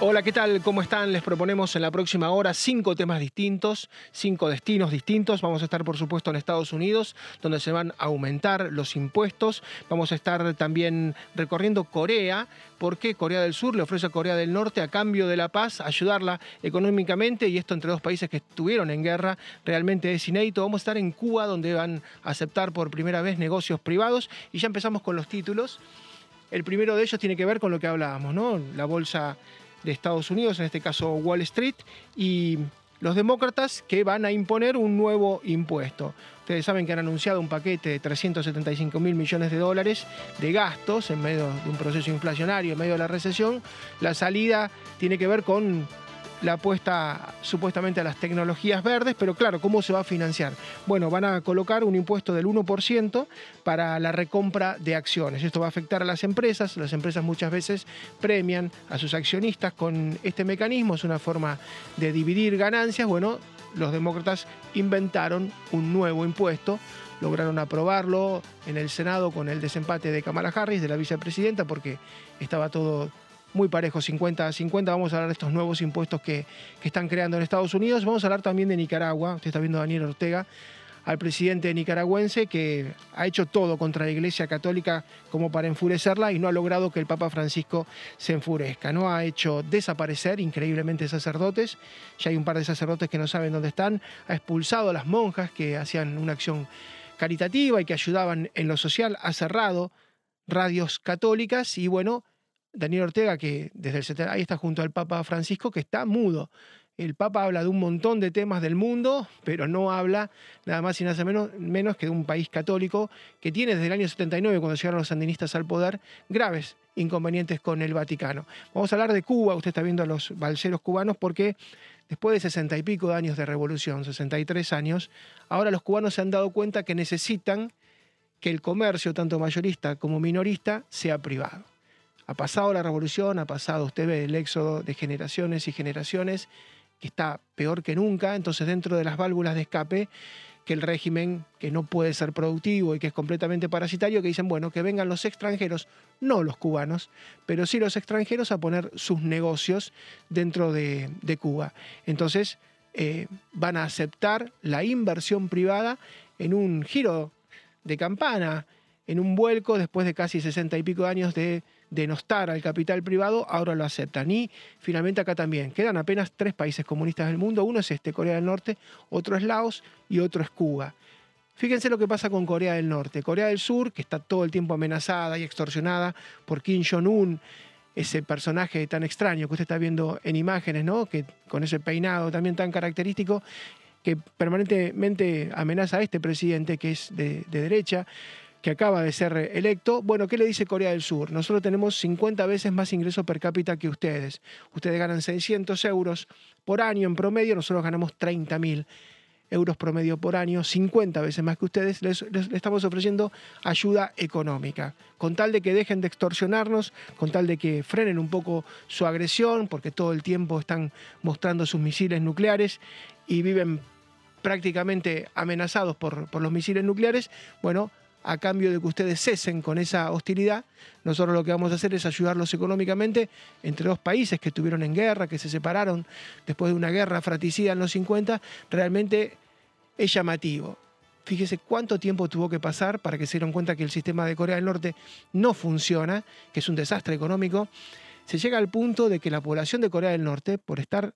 Hola, ¿qué tal? ¿Cómo están? Les proponemos en la próxima hora cinco temas distintos, cinco destinos distintos. Vamos a estar, por supuesto, en Estados Unidos, donde se van a aumentar los impuestos. Vamos a estar también recorriendo Corea, porque Corea del Sur le ofrece a Corea del Norte, a cambio de la paz, ayudarla económicamente, y esto entre dos países que estuvieron en guerra, realmente es inédito. Vamos a estar en Cuba, donde van a aceptar por primera vez negocios privados, y ya empezamos con los títulos. El primero de ellos tiene que ver con lo que hablábamos, ¿no? La bolsa de Estados Unidos, en este caso Wall Street, y los demócratas que van a imponer un nuevo impuesto. Ustedes saben que han anunciado un paquete de 375 mil millones de dólares de gastos en medio de un proceso inflacionario, en medio de la recesión. La salida tiene que ver con la apuesta supuestamente a las tecnologías verdes, pero claro, ¿cómo se va a financiar? Bueno, van a colocar un impuesto del 1% para la recompra de acciones. Esto va a afectar a las empresas, las empresas muchas veces premian a sus accionistas con este mecanismo, es una forma de dividir ganancias. Bueno, los demócratas inventaron un nuevo impuesto lograron aprobarlo en el Senado con el desempate de Kamala Harris, de la vicepresidenta, porque estaba todo muy parejo, 50 a 50. Vamos a hablar de estos nuevos impuestos que, están creando en Estados Unidos. Vamos a hablar también de Nicaragua. Usted está viendo a Daniel Ortega, al presidente nicaragüense que ha hecho todo contra la Iglesia Católica como para enfurecerla y no ha logrado que el Papa Francisco se enfurezca. No ha hecho desaparecer increíblemente sacerdotes. Ya hay un par de sacerdotes que no saben dónde están. Ha expulsado a las monjas que hacían una acción caritativa y que ayudaban en lo social. Ha cerrado radios católicas y bueno, Daniel Ortega, que desde el 70, ahí está junto al Papa Francisco, que está mudo. El Papa habla de un montón de temas del mundo, pero no habla nada más y nada menos, menos que de un país católico que tiene desde el año 79, cuando llegaron los sandinistas al poder, graves inconvenientes con el Vaticano. Vamos a hablar de Cuba, usted está viendo a los balseros cubanos, porque después de sesenta y pico de años de revolución, 63 años, ahora los cubanos se han dado cuenta que necesitan que el comercio, tanto mayorista como minorista, sea privado. Ha pasado la revolución, ha pasado, usted ve el éxodo de generaciones y generaciones, que está peor que nunca, entonces dentro de las válvulas de escape, que el régimen que no puede ser productivo y que es completamente parasitario, que dicen, bueno, que vengan los extranjeros, no los cubanos, pero sí los extranjeros a poner sus negocios dentro de, Cuba. Entonces eh, van a aceptar la inversión privada en un giro de campana, en un vuelco después de casi sesenta y pico años de denostar al capital privado, ahora lo aceptan. Y finalmente acá también, quedan apenas tres países comunistas del mundo, uno es este, Corea del Norte, otro es Laos y otro es Cuba. Fíjense lo que pasa con Corea del Norte. Corea del Sur, que está todo el tiempo amenazada y extorsionada por Kim Jong-un, ese personaje tan extraño que usted está viendo en imágenes, ¿no? Que con ese peinado también tan característico, que permanentemente amenaza a este presidente que es de derecha que acaba de ser electo. Bueno, ¿qué le dice Corea del Sur? Nosotros tenemos 50 veces más ingreso per cápita que ustedes. Ustedes ganan 600 euros por año en promedio, nosotros ganamos 30 mil euros promedio por año, 50 veces más que ustedes, les, estamos ofreciendo ayuda económica, con tal de que dejen de extorsionarnos, con tal de que frenen un poco su agresión, porque todo el tiempo están mostrando sus misiles nucleares y viven prácticamente amenazados por, por los misiles nucleares, bueno, a cambio de que ustedes cesen con esa hostilidad, nosotros lo que vamos a hacer es ayudarlos económicamente entre dos países que estuvieron en guerra, que se separaron después de una guerra fratricida en los 50, realmente es llamativo. Fíjese cuánto tiempo tuvo que pasar para que se dieran cuenta que el sistema de Corea del Norte no funciona, que es un desastre económico. Se llega al punto de que la población de Corea del Norte, por estar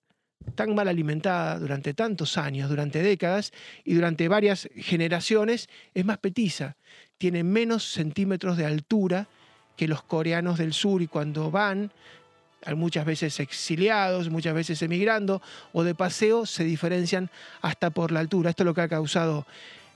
tan mal alimentada durante tantos años, durante décadas y durante varias generaciones, es más petiza, tiene menos centímetros de altura que los coreanos del sur y cuando van, muchas veces exiliados, muchas veces emigrando o de paseo, se diferencian hasta por la altura. Esto es lo que ha causado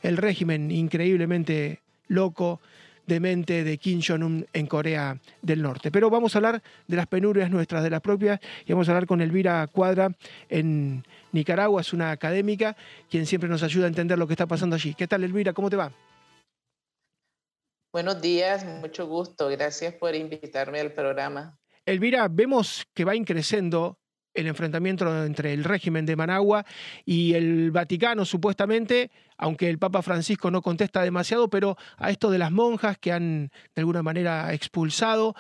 el régimen increíblemente loco de mente de Kim Jong-un en Corea del Norte. Pero vamos a hablar de las penurias nuestras, de las propias, y vamos a hablar con Elvira Cuadra en Nicaragua, es una académica, quien siempre nos ayuda a entender lo que está pasando allí. ¿Qué tal, Elvira? ¿Cómo te va? Buenos días, mucho gusto. Gracias por invitarme al programa. Elvira, vemos que va increciendo el enfrentamiento entre el régimen de Managua y el Vaticano, supuestamente, aunque el Papa Francisco no contesta demasiado, pero a esto de las monjas que han de alguna manera expulsado,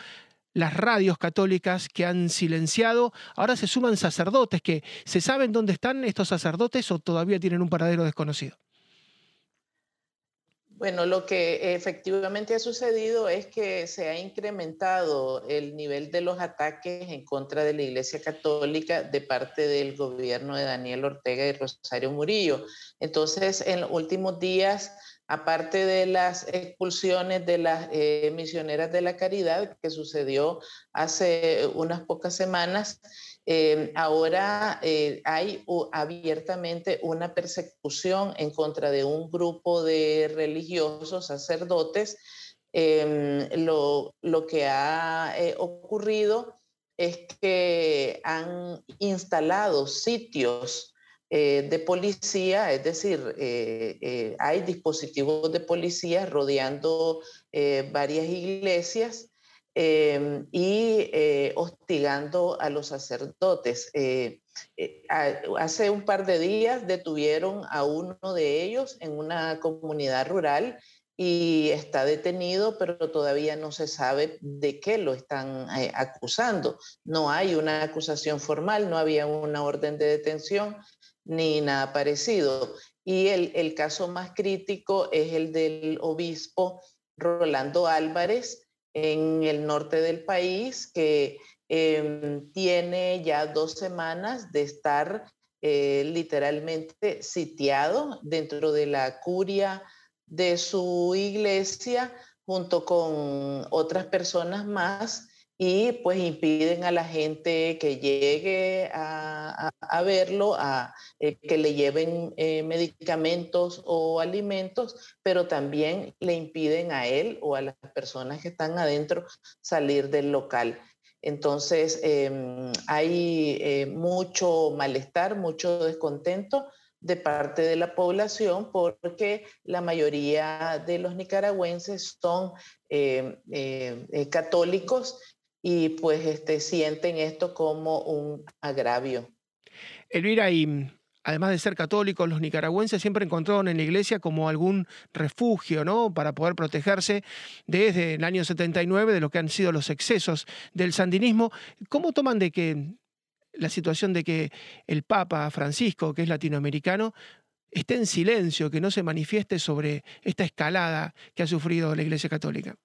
las radios católicas que han silenciado. Ahora se suman sacerdotes que se saben dónde están estos sacerdotes o todavía tienen un paradero desconocido. Bueno, lo que efectivamente ha sucedido es que se ha incrementado el nivel de los ataques en contra de la Iglesia Católica de parte del gobierno de Daniel Ortega y Rosario Murillo. Entonces, en los últimos días, aparte de las expulsiones de las eh, misioneras de la caridad que sucedió hace unas pocas semanas, Em, ahora eh, hay abiertamente una persecución en contra de un grupo de religiosos, sacerdotes. Em, lo, que ha eh, ocurrido es que han instalado sitios eh, de policía, es decir, hay dispositivos de policía rodeando varias iglesias y eh, hostigando a los sacerdotes. Eh, eh, hace un par de días detuvieron a uno de ellos en una comunidad rural y está detenido, pero todavía no se sabe de qué lo están acusando. No hay una acusación formal, no había una orden de detención ni nada parecido. Y el, el caso más crítico es el del obispo Rolando Álvarez, en el norte del país que em, tiene ya dos semanas de estar eh, literalmente sitiado dentro de la curia de su iglesia junto con otras personas más y pues impiden a la gente que llegue a, verlo, a eh, que le lleven eh, medicamentos o alimentos, pero también le impiden a él o a las personas que están adentro salir del local. Entonces, em, hay eh, mucho malestar, mucho descontento de parte de la población porque la mayoría de los nicaragüenses son católicos y pues este, sienten esto como un agravio. Elvira, y además de ser católicos, los nicaragüenses siempre encontraron en la iglesia como algún refugio, ¿no? Para poder protegerse desde el año 79 de lo que han sido los excesos del sandinismo. ¿Cómo toman de que la situación de que el Papa Francisco, que es latinoamericano, esté en silencio, que no se manifieste sobre esta escalada que ha sufrido la Iglesia Católica?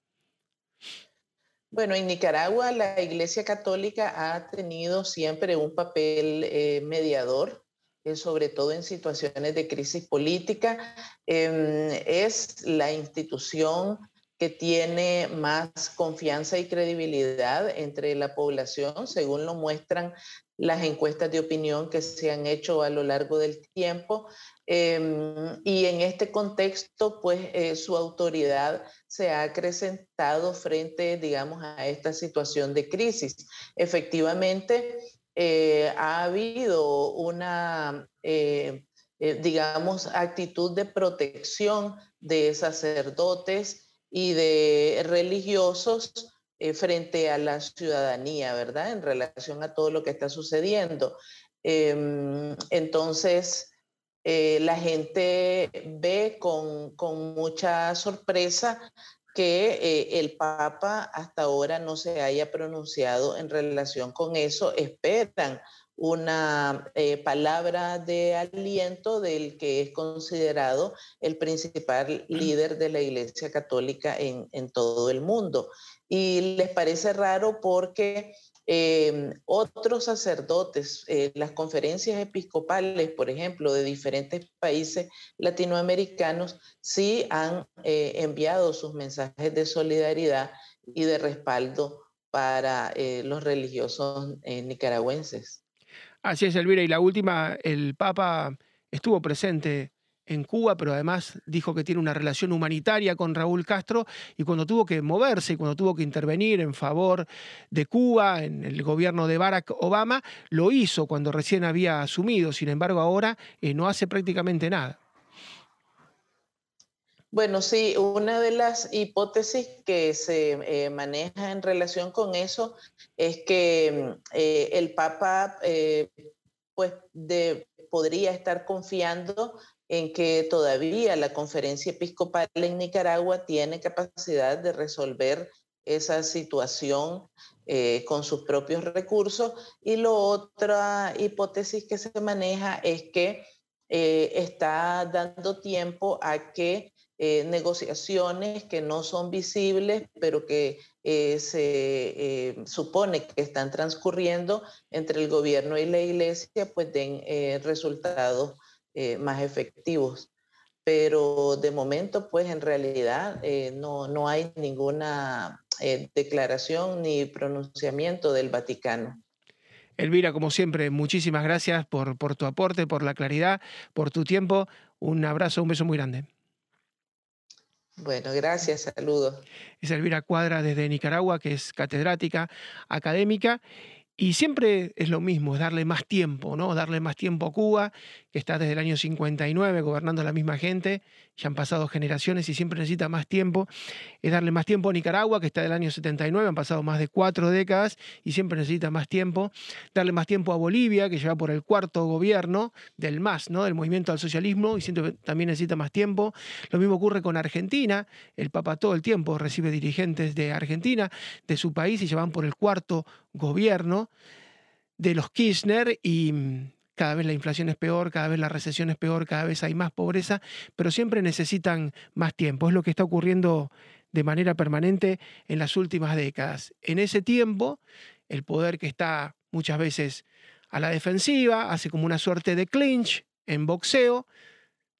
Bueno, en Nicaragua la Iglesia Católica ha tenido siempre un papel eh, mediador, eh, sobre todo en situaciones de crisis política. Em, es la institución que tiene más confianza y credibilidad entre la población, según lo muestran las encuestas de opinión que se han hecho a lo largo del tiempo. Em, y en este contexto, pues eh, su autoridad se ha acrecentado frente, digamos, a esta situación de crisis. Efectivamente, eh, ha habido una, eh, digamos, actitud de protección de sacerdotes y de religiosos frente a la ciudadanía, ¿verdad? En relación a todo lo que está sucediendo. Em, entonces, eh, la gente ve con, mucha sorpresa que eh, el Papa hasta ahora no se haya pronunciado en relación con eso. Esperan una eh, palabra de aliento del que es considerado el principal líder de la Iglesia Católica en, todo el mundo. Y les parece raro porque Em, otros sacerdotes, eh, las conferencias episcopales, por ejemplo, de diferentes países latinoamericanos, sí han eh, enviado sus mensajes de solidaridad y de respaldo para eh, los religiosos nicaragüenses. Así es, Elvira. Y la última, el Papa estuvo presente en Cuba, pero además dijo que tiene una relación humanitaria con Raúl Castro y cuando tuvo que moverse y cuando tuvo que intervenir en favor de Cuba, en el gobierno de Barack Obama, lo hizo cuando recién había asumido, sin embargo ahora eh, no hace prácticamente nada. Bueno, sí, una de las hipótesis que se eh, maneja en relación con eso es que eh, el Papa pues podría estar confiando en que todavía la conferencia episcopal en Nicaragua tiene capacidad de resolver esa situación eh, con sus propios recursos. Y la otra hipótesis que se maneja es que eh, está dando tiempo a que eh, negociaciones que no son visibles, pero que se supone que están transcurriendo entre el gobierno y la iglesia, pues den resultados más efectivos pero de momento, pues en realidad no, no, hay ninguna declaración ni pronunciamiento del Vaticano. Elvira, como siempre, muchísimas gracias por, por tu aporte, por la claridad, por tu tiempo. Un abrazo, un beso muy grande. Bueno, gracias, saludos. Es Elvira Cuadra desde Nicaragua, que es catedrática académica y siempre es lo mismo, es darle más tiempo, ¿no? Darle más tiempo a Cuba, que está desde el año 59 gobernando la misma gente, ya han pasado generaciones y siempre necesita más tiempo. Es darle más tiempo a Nicaragua, que está del año 79, han pasado más de cuatro décadas y siempre necesita más tiempo. Darle más tiempo a Bolivia, que lleva por el cuarto gobierno del MAS, ¿no? Del movimiento al socialismo, y que también necesita más tiempo. Lo mismo ocurre con Argentina, el Papa todo el tiempo recibe dirigentes de Argentina, de su país, y llevan por el cuarto gobierno de los Kirchner y cada vez la inflación es peor, cada vez la recesión es peor, cada vez hay más pobreza, pero siempre necesitan más tiempo. Es lo que está ocurriendo de manera permanente en las últimas décadas. En ese tiempo, el poder que está muchas veces a la defensiva, hace como una suerte de clinch en boxeo,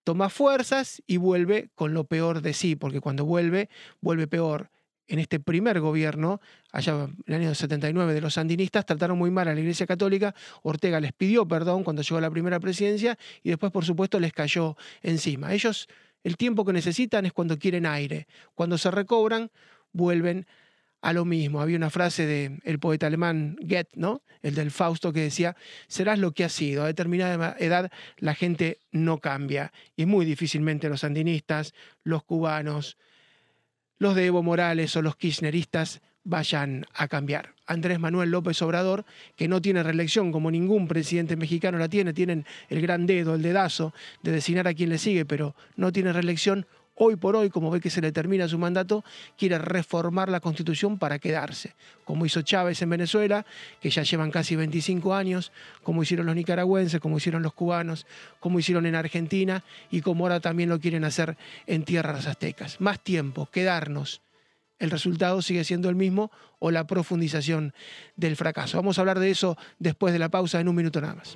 toma fuerzas y vuelve con lo peor de sí, porque cuando vuelve, vuelve peor en este primer gobierno, allá en el año 79 de los sandinistas, trataron muy mal a la Iglesia Católica. Ortega les pidió perdón cuando llegó a la primera presidencia y después, por supuesto, les cayó encima. Ellos, el tiempo que necesitan es cuando quieren aire. Cuando se recobran, vuelven a lo mismo. Había una frase del poeta alemán Goethe, ¿no? El del Fausto, que decía, serás lo que has sido. A determinada edad la gente no cambia. Y muy difícilmente los sandinistas, los cubanos, los de Evo Morales o los kirchneristas vayan a cambiar. Andrés Manuel López Obrador, que no tiene reelección como ningún presidente mexicano la tiene, tienen el gran dedo, el dedazo de designar a quien le sigue, pero no tiene reelección, hoy por hoy, como ve que se le termina su mandato, quiere reformar la constitución para quedarse, como hizo Chávez en Venezuela, que ya llevan casi 25 años, como hicieron los nicaragüenses, como hicieron los cubanos, como hicieron en Argentina y como ahora también lo quieren hacer en tierras aztecas. Más tiempo, quedarnos. El resultado sigue siendo el mismo o la profundización del fracaso. Vamos a hablar de eso después de la pausa en un minuto nada más.